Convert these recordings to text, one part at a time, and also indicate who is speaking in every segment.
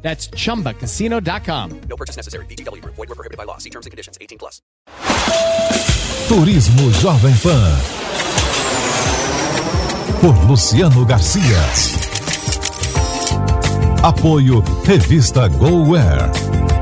Speaker 1: That's chumbacasino.com.
Speaker 2: No purchase necessary. BGW. Void were prohibited by law. See terms and conditions. 18 plus.
Speaker 3: Turismo Jovem Pan. Por Luciano Garcia. Apoio Revista GoWare.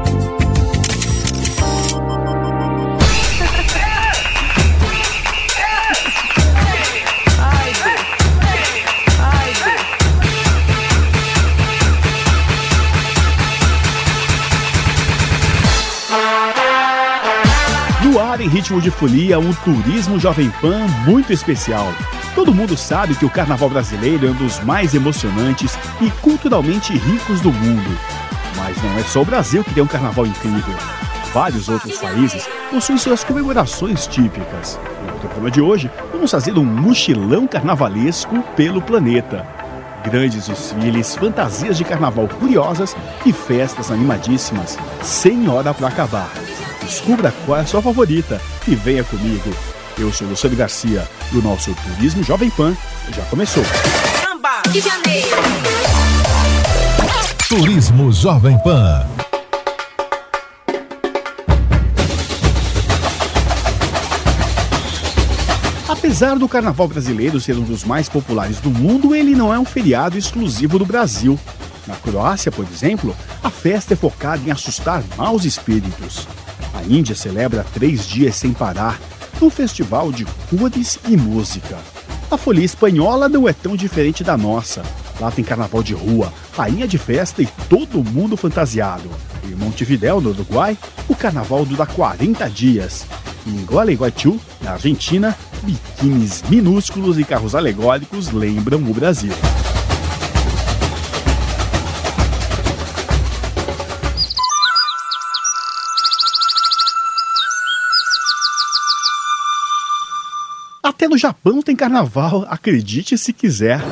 Speaker 4: No ar, em ritmo de folia, um turismo Jovem Pan muito especial. Todo mundo sabe que o carnaval brasileiro é um dos mais emocionantes e culturalmente ricos do mundo. Mas não é só o Brasil que tem um carnaval incrível. Vários outros países possuem suas comemorações típicas. No programa de hoje, vamos fazer um mochilão carnavalesco pelo planeta. Grandes desfiles, fantasias de carnaval curiosas e festas animadíssimas, sem hora para acabar. Descubra qual é a sua favorita e venha comigo. Eu sou Luciano Garcia e o nosso Turismo Jovem Pan já começou.
Speaker 5: Samba de Janeiro.
Speaker 3: Turismo Jovem Pan.
Speaker 4: Apesar do carnaval brasileiro ser um dos mais populares do mundo, ele não é um feriado exclusivo do Brasil. Na Croácia, por exemplo, a festa é focada em assustar maus espíritos. A Índia celebra três dias sem parar, um festival de cores e música. A folia espanhola não é tão diferente da nossa. Lá tem carnaval de rua, rainha de festa e todo mundo fantasiado. Em Montevidéu, no Uruguai, o carnaval dura 40 dias. Em Gualeguaychú, na Argentina, biquínis minúsculos e carros alegóricos lembram o Brasil. Até no Japão tem carnaval, acredite se quiser.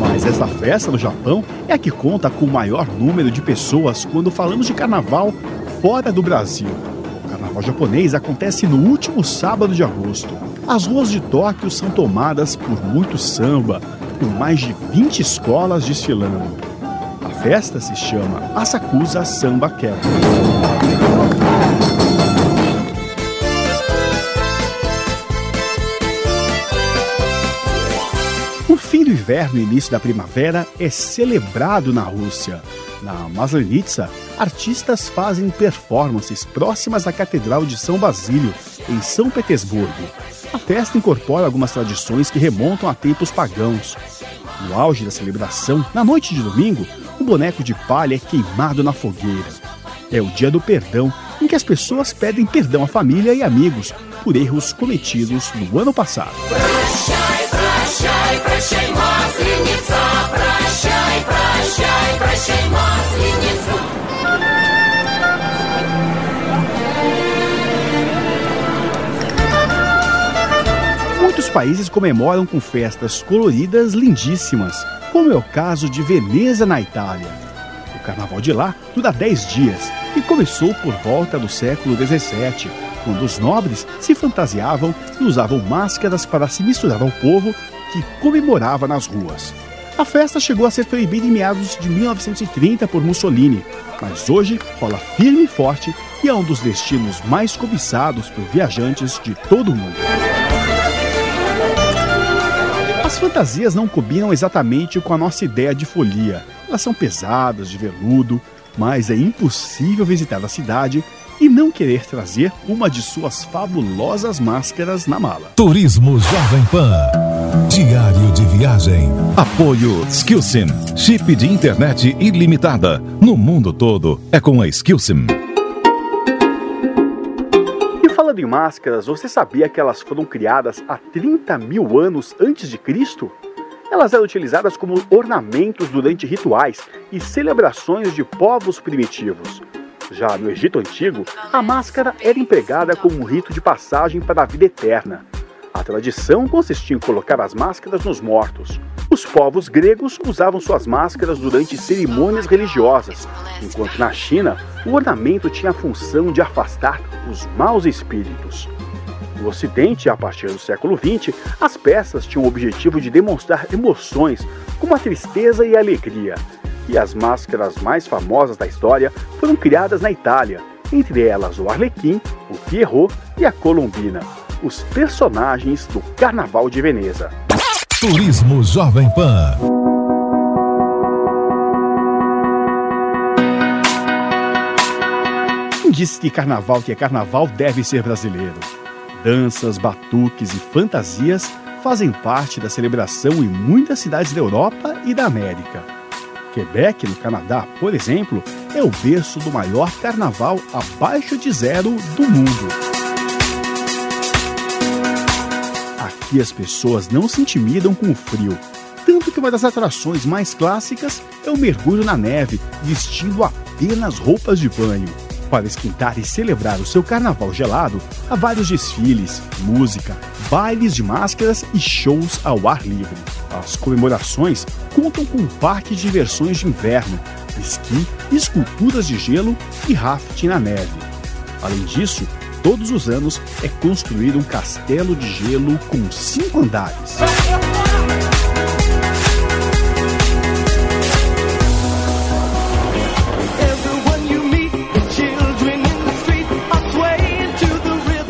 Speaker 4: Mas essa festa no Japão é a que conta com o maior número de pessoas quando falamos de carnaval fora do Brasil. O carnaval japonês acontece no último sábado de agosto. As ruas de Tóquio são tomadas por muito samba, com mais de 20 escolas desfilando. A festa se chama Asakusa Samba Camp. inverno e início da primavera é celebrado na Rússia. Na Maslenitsa, artistas fazem performances próximas à Catedral de São Basílio, em São Petersburgo. A festa incorpora algumas tradições que remontam a tempos pagãos. No auge da celebração, na noite de domingo, o boneco de palha é queimado na fogueira. É o dia do perdão, em que as pessoas pedem perdão à família e amigos por erros cometidos no ano passado.
Speaker 5: Прощай, прощай, масленица. Прощай, прощай, прощай, масленица.
Speaker 4: Muitos países comemoram com festas coloridas lindíssimas, como é o caso de Veneza, na Itália. O carnaval de lá dura 10 dias e começou por volta do século XVII, quando os nobres se fantasiavam e usavam máscaras para se misturar ao povo que comemorava nas ruas. A festa chegou a ser proibida em meados de 1930 por Mussolini, mas hoje rola firme e forte e é um dos destinos mais cobiçados por viajantes de todo o mundo. As fantasias não combinam exatamente com a nossa ideia de folia. Elas são pesadas, de veludo, mas é impossível visitar a cidade e não querer trazer uma de suas fabulosas máscaras na mala.
Speaker 3: Turismo Jovem Pan. Diário de viagem.
Speaker 6: Apoio Skillsim. Chip de internet ilimitada. No mundo todo é com a Skillsim.
Speaker 4: E falando em máscaras, você sabia que elas foram criadas há 30 mil anos antes de Cristo? Elas eram utilizadas como ornamentos durante rituais e celebrações de povos primitivos. Já no Egito Antigo, a máscara era empregada como um rito de passagem para a vida eterna. A tradição consistia em colocar as máscaras nos mortos. Os povos gregos usavam suas máscaras durante cerimônias religiosas, enquanto na China o ornamento tinha a função de afastar os maus espíritos. No Ocidente, a partir do século XX, as peças tinham o objetivo de demonstrar emoções, como a tristeza e a alegria. E as máscaras mais famosas da história foram criadas na Itália, entre elas o Arlequim, o Pierrot e a Colombina, os personagens do Carnaval de Veneza.
Speaker 3: Turismo Jovem Pan.
Speaker 4: Quem disse que carnaval que é carnaval deve ser brasileiro? Danças, batuques e fantasias fazem parte da celebração em muitas cidades da Europa e da América. Quebec, no Canadá, por exemplo, é o berço do maior carnaval abaixo de zero do mundo. Aqui as pessoas não se intimidam com o frio, tanto que uma das atrações mais clássicas é o mergulho na neve, vestindo apenas roupas de banho. Para esquentar e celebrar o seu carnaval gelado, há vários desfiles, música, bailes de máscaras e shows ao ar livre. As comemorações contam com um parque de diversões de inverno, esqui, esculturas de gelo e rafting na neve. Além disso, todos os anos é construído um castelo de gelo com cinco andares.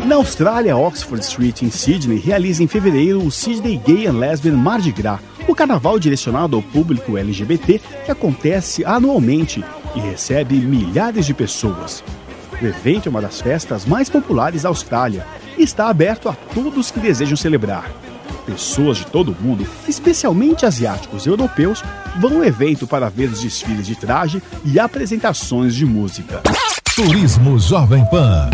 Speaker 4: Na Austrália, Oxford Street, em Sydney, realiza em fevereiro o Sydney Gay and Lesbian Mardi Gras, o carnaval direcionado ao público LGBT que acontece anualmente e recebe milhares de pessoas. O evento é uma das festas mais populares da Austrália e está aberto a todos que desejam celebrar. Pessoas de todo o mundo, especialmente asiáticos e europeus, vão ao evento para ver os desfiles de traje e apresentações de música.
Speaker 3: Turismo Jovem Pan.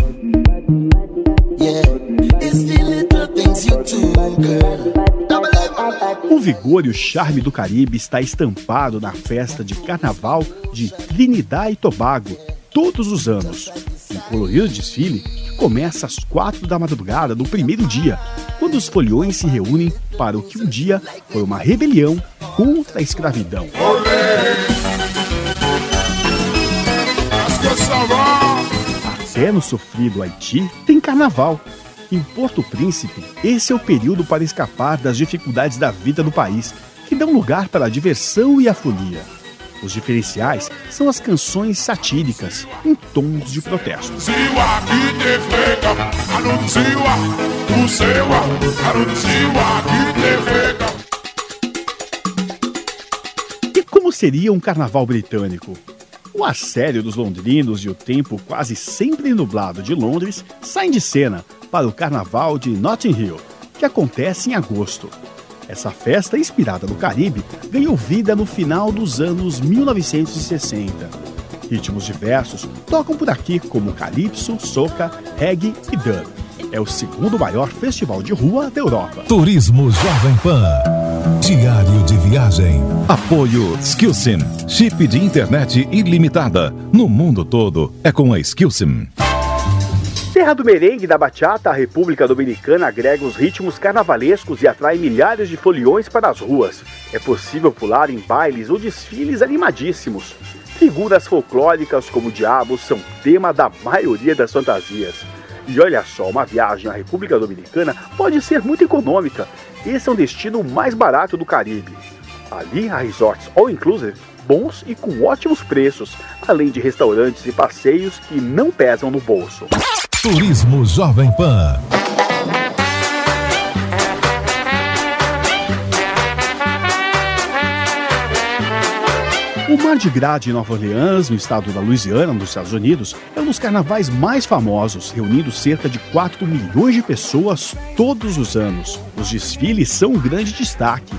Speaker 4: O vigor e o charme do Caribe está estampado na festa de carnaval de Trinidad e Tobago, todos os anos. Um colorido desfile que começa às quatro da madrugada do primeiro dia, quando os foliões se reúnem para o que um dia foi uma rebelião contra a escravidão. Até no sofrido Haiti tem carnaval. Em Porto Príncipe, esse é o período para escapar das dificuldades da vida do país, que dão lugar para a diversão e a folia. Os diferenciais são as canções satíricas, em tons de protesto. E como seria um carnaval britânico? O assédio dos londrinos e o tempo quase sempre nublado de Londres saem de cena para o carnaval de Notting Hill, que acontece em agosto. Essa festa, inspirada no Caribe, ganhou vida no final dos anos 1960. Ritmos diversos tocam por aqui como calypso, soca, reggae e dub. É o segundo maior festival de rua da Europa.
Speaker 3: Turismo Jovem Pan. Diário de viagem.
Speaker 6: Apoio Skillsim. Chip de internet ilimitada. No mundo todo é com a Skillsim.
Speaker 4: Terra do merengue da bachata, a República Dominicana agrega os ritmos carnavalescos e atrai milhares de foliões para as ruas. É possível pular em bailes ou desfiles animadíssimos. Figuras folclóricas como diabos são tema da maioria das fantasias. E olha só, uma viagem à República Dominicana pode ser muito econômica. Esse é um destino mais barato do Caribe. Ali há resorts all inclusive bons e com ótimos preços, além de restaurantes e passeios que não pesam no bolso.
Speaker 3: Turismo Jovem Pan.
Speaker 4: O Gras de Nova Orleans, no estado da Louisiana, nos Estados Unidos, é um dos carnavais mais famosos, reunindo cerca de 4 milhões de pessoas todos os anos. Os desfiles são um grande destaque.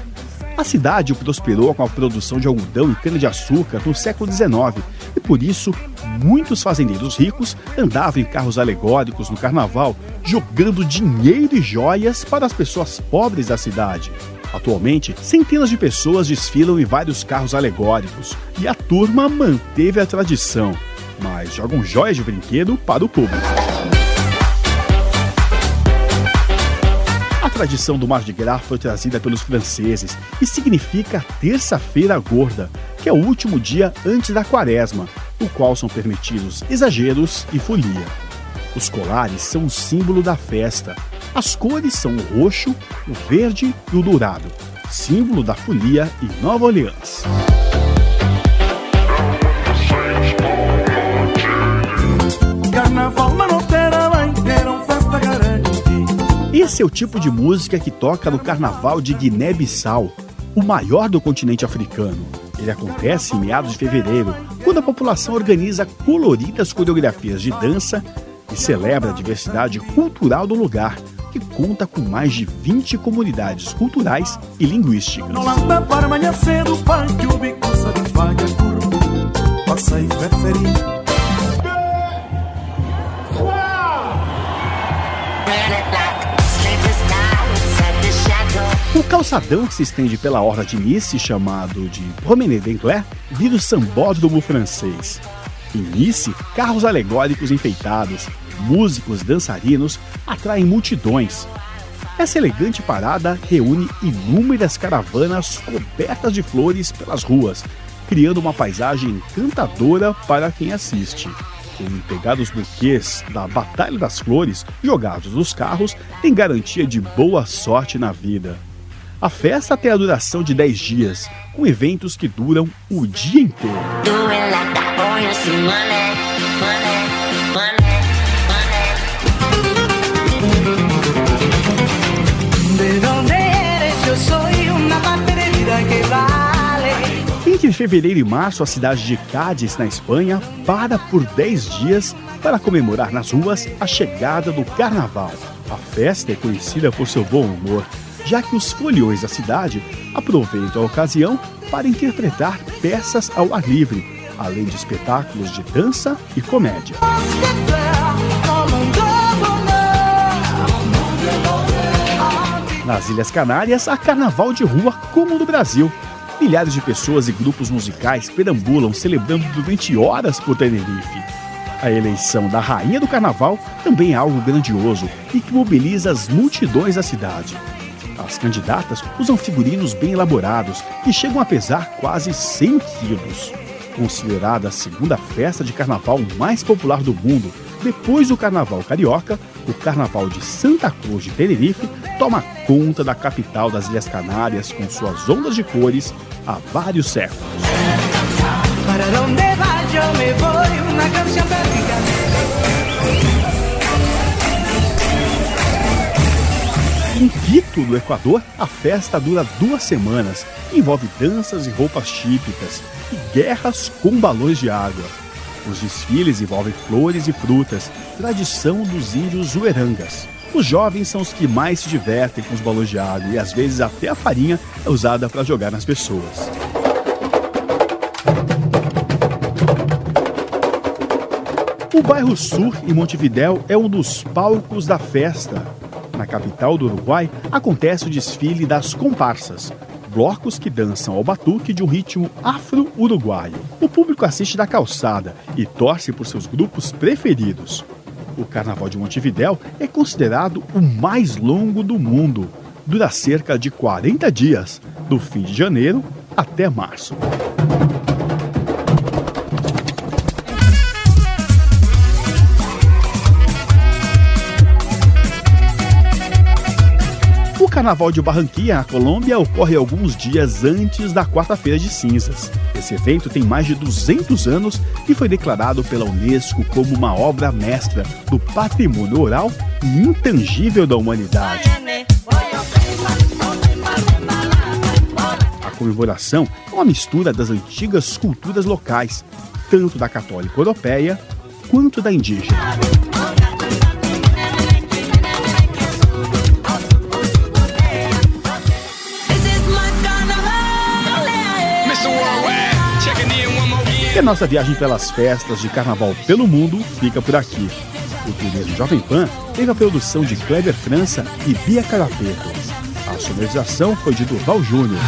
Speaker 4: A cidade prosperou com a produção de algodão e cana-de-açúcar no século XIX e, por isso, muitos fazendeiros ricos andavam em carros alegóricos no carnaval, jogando dinheiro e joias para as pessoas pobres da cidade. Atualmente, centenas de pessoas desfilam em vários carros alegóricos e a turma manteve a tradição, mas jogam joias de brinquedo para o público. Tradição do Mardi Gras foi trazida pelos franceses e significa Terça-feira Gorda, que é o último dia antes da quaresma, no qual são permitidos exageros e folia. Os colares são o símbolo da festa. As cores são o roxo, o verde e o dourado, símbolo da folia em Nova Orleans. Esse é o tipo de música que toca no Carnaval de Guiné-Bissau, o maior do continente africano. Ele acontece em meados de fevereiro, quando a população organiza coloridas coreografias de dança e celebra a diversidade cultural do lugar, que conta com mais de 20 comunidades culturais e linguísticas. Calçadão que se estende pela orla de Nice, chamado de Promenade d'Anglais, vira o sambódromo francês. Em Nice, carros alegóricos enfeitados, músicos, dançarinos atraem multidões. Essa elegante parada reúne inúmeras caravanas cobertas de flores pelas ruas, criando uma paisagem encantadora para quem assiste. Quem pegar os buquês da Batalha das Flores jogados nos carros tem garantia de boa sorte na vida. A festa tem a duração de 10 dias, com eventos que duram o dia inteiro. Entre fevereiro e março, a cidade de Cádiz, na Espanha, para por 10 dias para comemorar nas ruas a chegada do Carnaval. A festa é conhecida por seu bom humor, já que os foliões da cidade aproveitam a ocasião para interpretar peças ao ar livre, além de espetáculos de dança e comédia. Nas Ilhas Canárias, há carnaval de rua como no Brasil. Milhares de pessoas e grupos musicais perambulam celebrando durante horas por Tenerife. A eleição da rainha do carnaval também é algo grandioso e que mobiliza as multidões da cidade. As candidatas usam figurinos bem elaborados que chegam a pesar quase 100 quilos. Considerada a segunda festa de carnaval mais popular do mundo, depois do carnaval carioca, o carnaval de Santa Cruz de Tenerife toma conta da capital das Ilhas Canárias com suas ondas de cores há vários séculos. Em Quito, no Equador, a festa dura duas semanas, envolve danças e roupas típicas e guerras com balões de água. Os desfiles envolvem flores e frutas, tradição dos índios Uerangas. Os jovens são os que mais se divertem com os balões de água e às vezes até a farinha é usada para jogar nas pessoas. O bairro Sur, em Montevidéu, é um dos palcos da festa. Na capital do Uruguai, acontece o desfile das comparsas, blocos que dançam ao batuque de um ritmo afro-uruguaio. O público assiste da calçada e torce por seus grupos preferidos. O Carnaval de Montevidéu é considerado o mais longo do mundo. Dura cerca de 40 dias, do fim de janeiro até março. Carnaval de Barranquilla, na Colômbia, ocorre alguns dias antes da Quarta-feira de Cinzas. Esse evento tem mais de 200 anos e foi declarado pela Unesco como uma obra mestra do patrimônio oral e intangível da humanidade. A comemoração é uma mistura das antigas culturas locais, tanto da católica europeia quanto da indígena. E a nossa viagem pelas festas de carnaval pelo mundo fica por aqui. O primeiro Jovem Pan teve a produção de Kleber França e Bia Carapeto. A sonorização foi de Durval Júnior.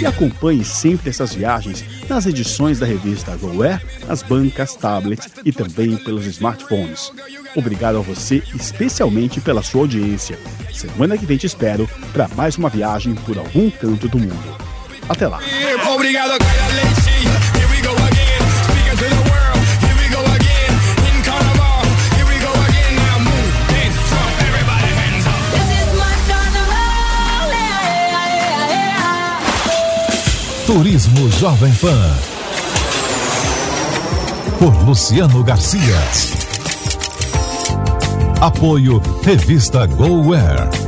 Speaker 4: E acompanhe sempre essas viagens nas edições da revista GoAir, nas bancas, tablets e também pelos smartphones. Obrigado a você, especialmente pela sua audiência. Semana que vem te espero para mais uma viagem por algum canto do mundo. Até lá!
Speaker 7: Obrigado.
Speaker 3: Turismo Jovem Pan. Por Luciano Garcia. Apoio Revista GoWare.